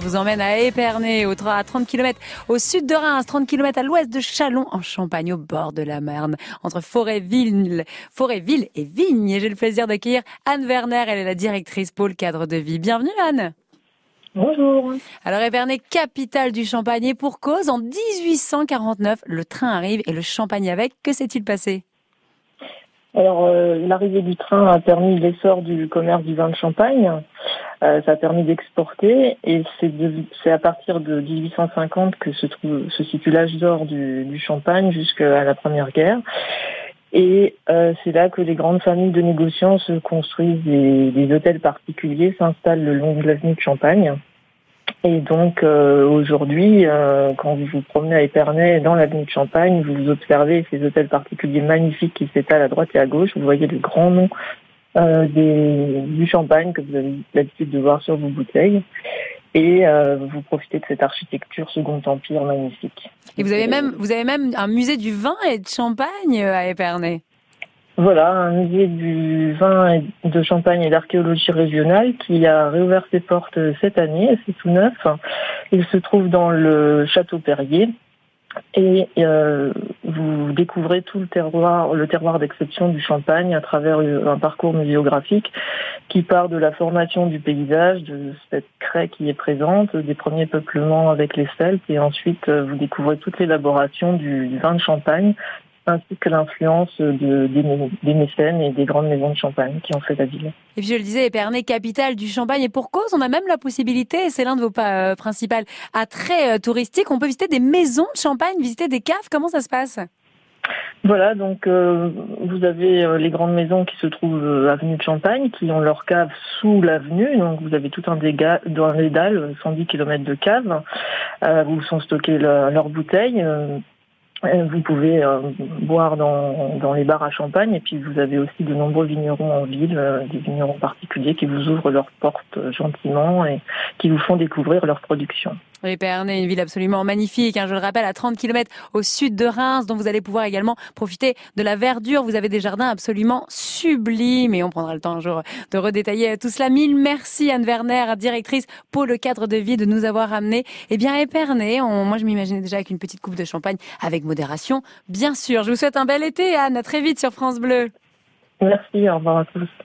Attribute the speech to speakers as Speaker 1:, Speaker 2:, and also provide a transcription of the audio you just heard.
Speaker 1: vous emmène à Épernay, à 30 km au sud de Reims, 30 km à l'ouest de Chalon, en Champagne, au bord de la Marne, entre Forêt-Ville Forêt -Ville et Vigne. J'ai le plaisir d'accueillir Anne Werner, elle est la directrice pôle cadre de vie. Bienvenue Anne.
Speaker 2: Bonjour.
Speaker 1: Alors Épernay, capitale du Champagne, et pour cause, en 1849, le train arrive et le Champagne avec. Que s'est-il passé?
Speaker 2: Alors, euh, l'arrivée du train a permis l'essor du commerce du vin de Champagne. Euh, ça a permis d'exporter et c'est à partir de 1850 que se, trouve, se situe l'âge d'or du, Champagne jusqu'à la Première Guerre. Et euh, c'est là que les grandes familles de négociants se construisent des, des hôtels particuliers, s'installent le long de l'avenue de Champagne. Et donc euh, aujourd'hui, euh, quand vous vous promenez à Épernay dans l'avenue de Champagne, vous observez ces hôtels particuliers magnifiques qui s'étalent à droite et à gauche. Vous voyez les grands noms des, du champagne que vous avez l'habitude de voir sur vos bouteilles. Et vous profitez de cette architecture Second Empire magnifique.
Speaker 1: Et vous avez même, vous avez même un musée du vin et de champagne à Épernay.
Speaker 2: Voilà, un musée du vin et de champagne et d'archéologie régionale qui a réouvert ses portes cette année, c'est tout neuf. Il se trouve dans le château Perrier et euh, vous découvrez tout le terroir, le terroir d'exception du Champagne à travers un parcours muséographique qui part de la formation du paysage, de cette craie qui est présente, des premiers peuplements avec les Celtes, et ensuite euh, vous découvrez toute l'élaboration du vin de Champagne ainsi que l'influence de, des, mécènes et des grandes maisons de champagne qui ont fait la ville.
Speaker 1: Et puis je le disais, Épernay, capitale du champagne, et pour cause, on a même la possibilité, et c'est l'un de vos euh, principales attraits euh, touristiques, on peut visiter des maisons de champagne, visiter des caves, comment ça se passe?
Speaker 2: Voilà, donc euh, vous avez les grandes maisons qui se trouvent avenue de Champagne, qui ont leur cave sous l'avenue. Donc vous avez tout un dégât dans les dalles, 110 km de cave, où sont stockées leurs bouteilles. Euh, vous pouvez euh, boire dans, dans, les bars à champagne et puis vous avez aussi de nombreux vignerons en ville, euh, des vignerons particuliers qui vous ouvrent leurs portes gentiment et qui vous font découvrir leur production.
Speaker 1: Épernay, une ville absolument magnifique, hein, je le rappelle, à 30 km au sud de Reims, dont vous allez pouvoir également profiter de la verdure. Vous avez des jardins absolument sublimes et on prendra le temps un jour de redétailler tout cela. Mille merci Anne Werner, directrice pour le cadre de vie, de nous avoir amené. Eh bien, Épernay, moi je m'imaginais déjà avec une petite coupe de champagne, avec modération, bien sûr. Je vous souhaite un bel été, Anne. À très vite sur France Bleu.
Speaker 2: Merci, au revoir à tous.